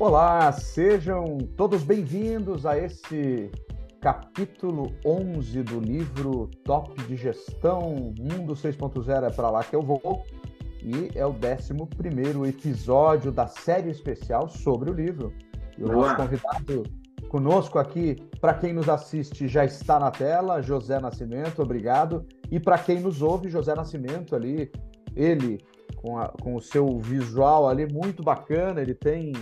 Olá, sejam todos bem-vindos a esse capítulo 11 do livro Top de Gestão Mundo 6.0 é para lá que eu vou e é o 11 episódio da série especial sobre o livro. E o nosso convidado conosco aqui, para quem nos assiste, já está na tela, José Nascimento, obrigado. E para quem nos ouve, José Nascimento ali, ele com, a, com o seu visual ali muito bacana, ele tem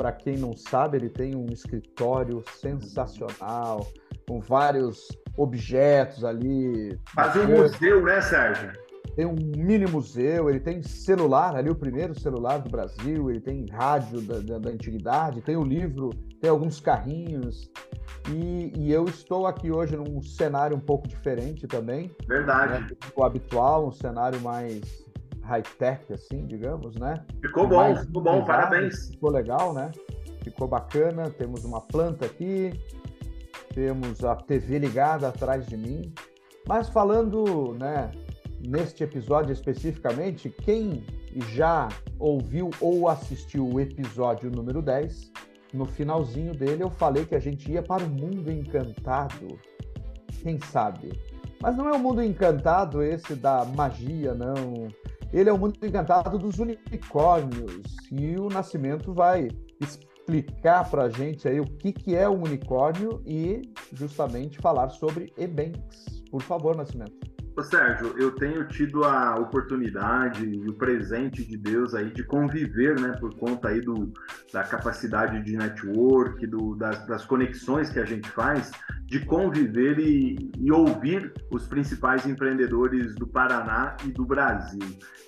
para quem não sabe, ele tem um escritório sensacional, com vários objetos ali. Fazer um museu, né, Sérgio? Tem um mini museu, ele tem celular ali, o primeiro celular do Brasil, ele tem rádio da, da, da antiguidade, tem o livro, tem alguns carrinhos. E, e, eu estou aqui hoje num cenário um pouco diferente também. Verdade. Né, o habitual, um cenário mais high-tech, assim, digamos, né? Ficou bom, ficou bom, parabéns. Ficou legal, né? Ficou bacana. Temos uma planta aqui, temos a TV ligada atrás de mim. Mas falando, né, neste episódio especificamente, quem já ouviu ou assistiu o episódio número 10, no finalzinho dele eu falei que a gente ia para o mundo encantado. Quem sabe? Mas não é o mundo encantado esse da magia, não. Ele é o mundo encantado dos unicórnios e o Nascimento vai explicar para a gente aí o que, que é um unicórnio e justamente falar sobre e-banks. Por favor, Nascimento. Sérgio, eu tenho tido a oportunidade e o presente de Deus aí de conviver, né, por conta aí do, da capacidade de network, do, das, das conexões que a gente faz, de conviver e, e, ouvir os principais empreendedores do Paraná e do Brasil.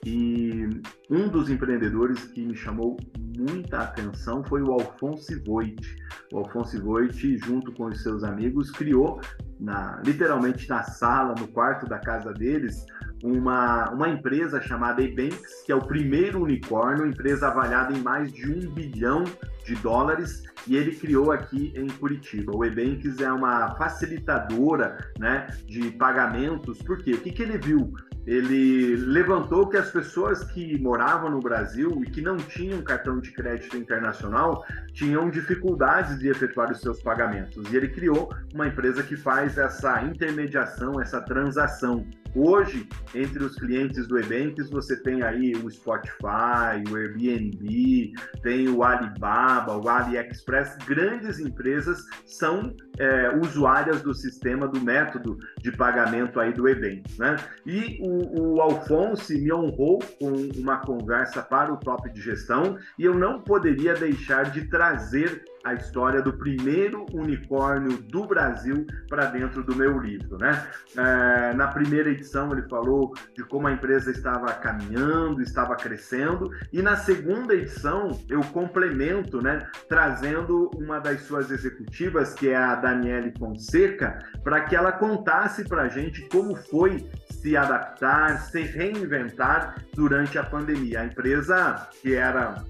E um dos empreendedores que me chamou muita atenção foi o Alfonso Voit. O Alfonso Voit, junto com os seus amigos, criou na, literalmente na sala, no quarto da casa deles, uma, uma empresa chamada Ebanks, que é o primeiro unicórnio, empresa avaliada em mais de um bilhão de dólares, e ele criou aqui em Curitiba. O Ebanks é uma facilitadora né, de pagamentos, por quê? O que, que ele viu? Ele levantou que as pessoas que moravam no Brasil e que não tinham cartão de crédito internacional tinham dificuldades de efetuar os seus pagamentos. E ele criou uma empresa que faz essa intermediação, essa transação. Hoje, entre os clientes do Ebanks, você tem aí o Spotify, o Airbnb, tem o Alibaba, o AliExpress. Grandes empresas são é, usuárias do sistema, do método de pagamento aí do Ebanks, né? E o, o Alfonso me honrou com uma conversa para o Top de Gestão e eu não poderia deixar de trazer a história do primeiro unicórnio do Brasil para dentro do meu livro. Né? É, na primeira edição, ele falou de como a empresa estava caminhando, estava crescendo, e na segunda edição, eu complemento, né, trazendo uma das suas executivas, que é a Daniele Fonseca, para que ela contasse para a gente como foi se adaptar, se reinventar durante a pandemia. A empresa, que era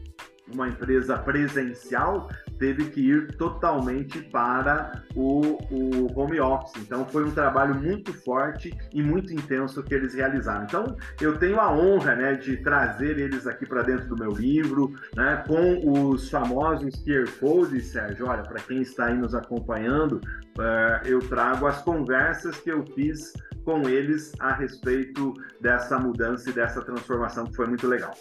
uma empresa presencial, teve que ir totalmente para o, o, home office. Então foi um trabalho muito forte e muito intenso que eles realizaram. Então eu tenho a honra né, de trazer eles aqui para dentro do meu livro, né, com os famosos QR codes, Sérgio. Olha, para quem está aí nos acompanhando, uh, eu trago as conversas que eu fiz com eles a respeito dessa mudança e dessa transformação que foi muito legal.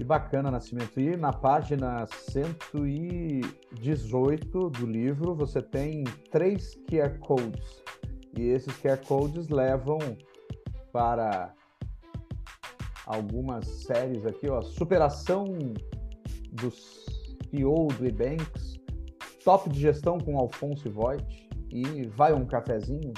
Que bacana, Nascimento. E na página 118 do livro, você tem três QR Codes. E esses QR Codes levam para algumas séries aqui, ó. Superação dos CEO do Ebanks, Top de Gestão com Alfonso Voigt e Vai um Cafezinho.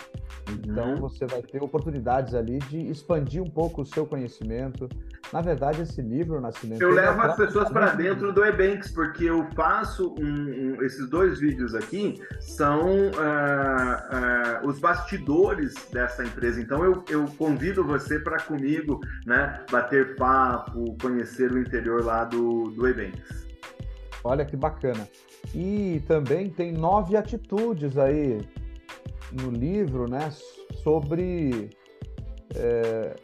Então uhum. você vai ter oportunidades ali de expandir um pouco o seu conhecimento, na verdade, esse livro, Nascimento. Eu levo as pessoas para dentro do Ebanks, porque eu faço um, um, esses dois vídeos aqui são uh, uh, os bastidores dessa empresa. Então eu, eu convido você para comigo, né, bater papo, conhecer o interior lá do, do Ebanks. Olha que bacana. E também tem nove atitudes aí no livro, né, sobre é,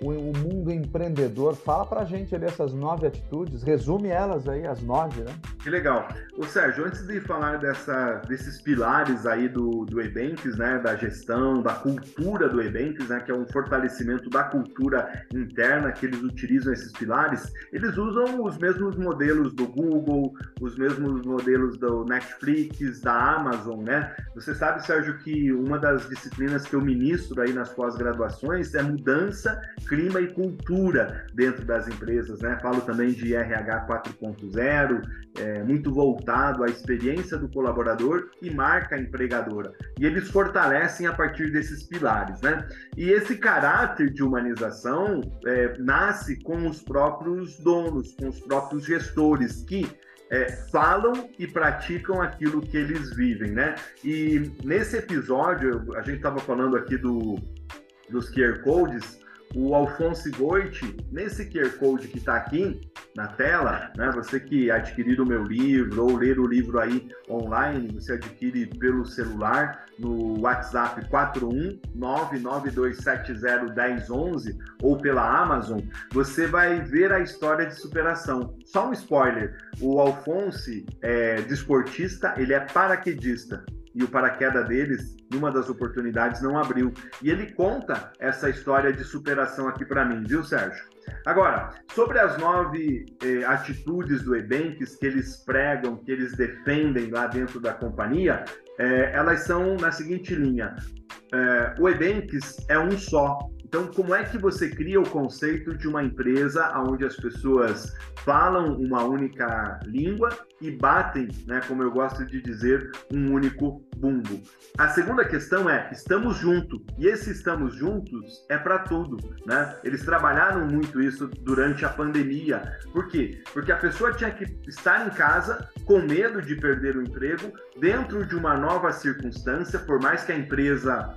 o, o mundo empreendedor. Fala para a gente dessas nove atitudes, resume elas aí, as nove, né? Que legal. Ô Sérgio, antes de falar dessa, desses pilares aí do, do Ebanks, né, da gestão, da cultura do Ebanks, né, que é um fortalecimento da cultura interna que eles utilizam esses pilares, eles usam os mesmos modelos do Google, os mesmos modelos do Netflix, da Amazon, né? Você sabe, Sérgio, que uma das disciplinas que eu ministro aí nas pós-graduações é mudança, clima e cultura dentro das empresas, né? Falo também de RH 4.0, é, muito voltado à experiência do colaborador e marca empregadora. E eles fortalecem a partir desses pilares, né? E esse caráter de humanização é, nasce com os próprios donos, com os próprios gestores que é, falam e praticam aquilo que eles vivem, né? E nesse episódio, a gente estava falando aqui do, dos QR Codes, o Alfonso Goit, nesse QR Code que está aqui na tela, né, você que adquirir o meu livro ou ler o livro aí online, você adquire pelo celular no WhatsApp 41992701011 ou pela Amazon, você vai ver a história de superação. Só um spoiler, o Alfonso é desportista, ele é paraquedista e o paraquedas deles, numa das oportunidades, não abriu. E ele conta essa história de superação aqui para mim, viu, Sérgio? Agora, sobre as nove eh, atitudes do Ebanks que eles pregam, que eles defendem lá dentro da companhia, eh, elas são na seguinte linha: eh, o Ebanks é um só, então, como é que você cria o conceito de uma empresa onde as pessoas falam uma única língua e batem, né, como eu gosto de dizer, um único bumbo? A segunda questão é: estamos juntos. E esse estamos juntos é para tudo, né? Eles trabalharam muito isso durante a pandemia. Por quê? Porque a pessoa tinha que estar em casa com medo de perder o emprego dentro de uma nova circunstância, por mais que a empresa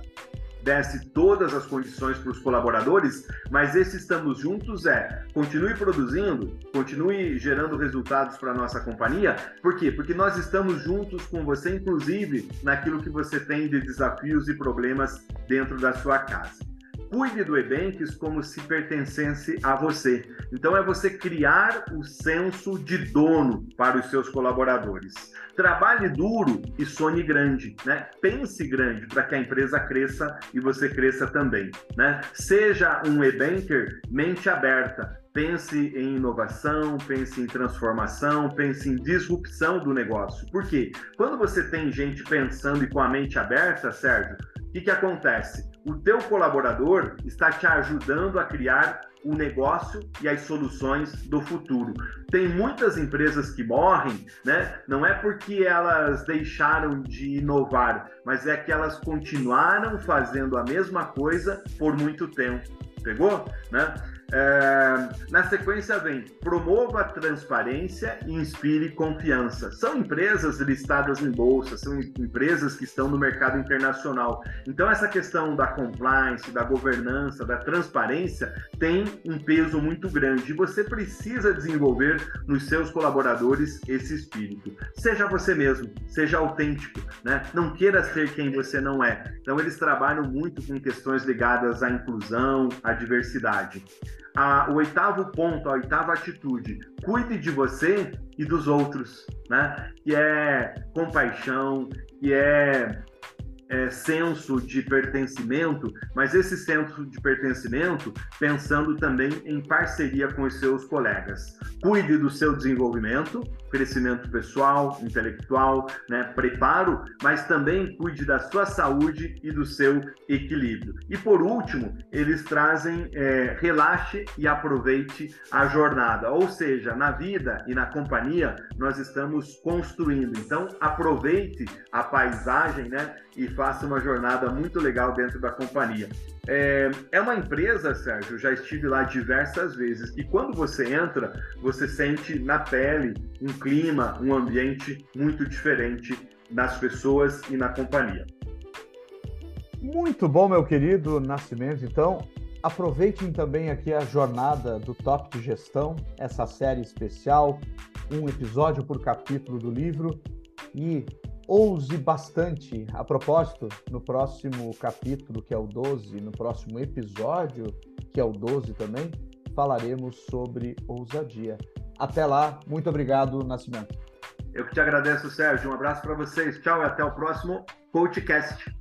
desse todas as condições para os colaboradores, mas esse estamos juntos é continue produzindo, continue gerando resultados para a nossa companhia. Por quê? Porque nós estamos juntos com você, inclusive naquilo que você tem de desafios e problemas dentro da sua casa. Cuide do Ebanks como se pertencesse a você. Então é você criar o senso de dono para os seus colaboradores. Trabalhe duro e sonhe grande, né? Pense grande para que a empresa cresça e você cresça também, né? Seja um e-banker mente aberta, pense em inovação, pense em transformação, pense em disrupção do negócio. Por quê? Quando você tem gente pensando e com a mente aberta, Sérgio, o que, que acontece? O teu colaborador está te ajudando a criar o negócio e as soluções do futuro. Tem muitas empresas que morrem, né? Não é porque elas deixaram de inovar, mas é que elas continuaram fazendo a mesma coisa por muito tempo. Pegou? Né? É, na sequência vem promova transparência e inspire confiança. São empresas listadas em bolsa, são empresas que estão no mercado internacional. Então essa questão da compliance, da governança, da transparência tem um peso muito grande. E você precisa desenvolver nos seus colaboradores esse espírito. Seja você mesmo, seja autêntico, né? Não queira ser quem você não é. Então eles trabalham muito com questões ligadas à inclusão, à diversidade a, o oitavo ponto, a oitava atitude, cuide de você e dos outros, né? Que é compaixão, que é é, senso de pertencimento, mas esse senso de pertencimento pensando também em parceria com os seus colegas. Cuide do seu desenvolvimento, crescimento pessoal, intelectual, né, preparo, mas também cuide da sua saúde e do seu equilíbrio. E por último, eles trazem é, relaxe e aproveite a jornada, ou seja, na vida e na companhia nós estamos construindo. Então aproveite a paisagem, né? e faça uma jornada muito legal dentro da companhia. É, é, uma empresa, Sérgio, já estive lá diversas vezes, e quando você entra, você sente na pele um clima, um ambiente muito diferente nas pessoas e na companhia. Muito bom, meu querido Nascimento. Então, aproveitem também aqui a jornada do Top de Gestão, essa série especial, um episódio por capítulo do livro, e ouse bastante. A propósito, no próximo capítulo, que é o 12, no próximo episódio, que é o 12 também, falaremos sobre ousadia. Até lá, muito obrigado, Nascimento. Eu que te agradeço, Sérgio. Um abraço para vocês. Tchau e até o próximo podcast.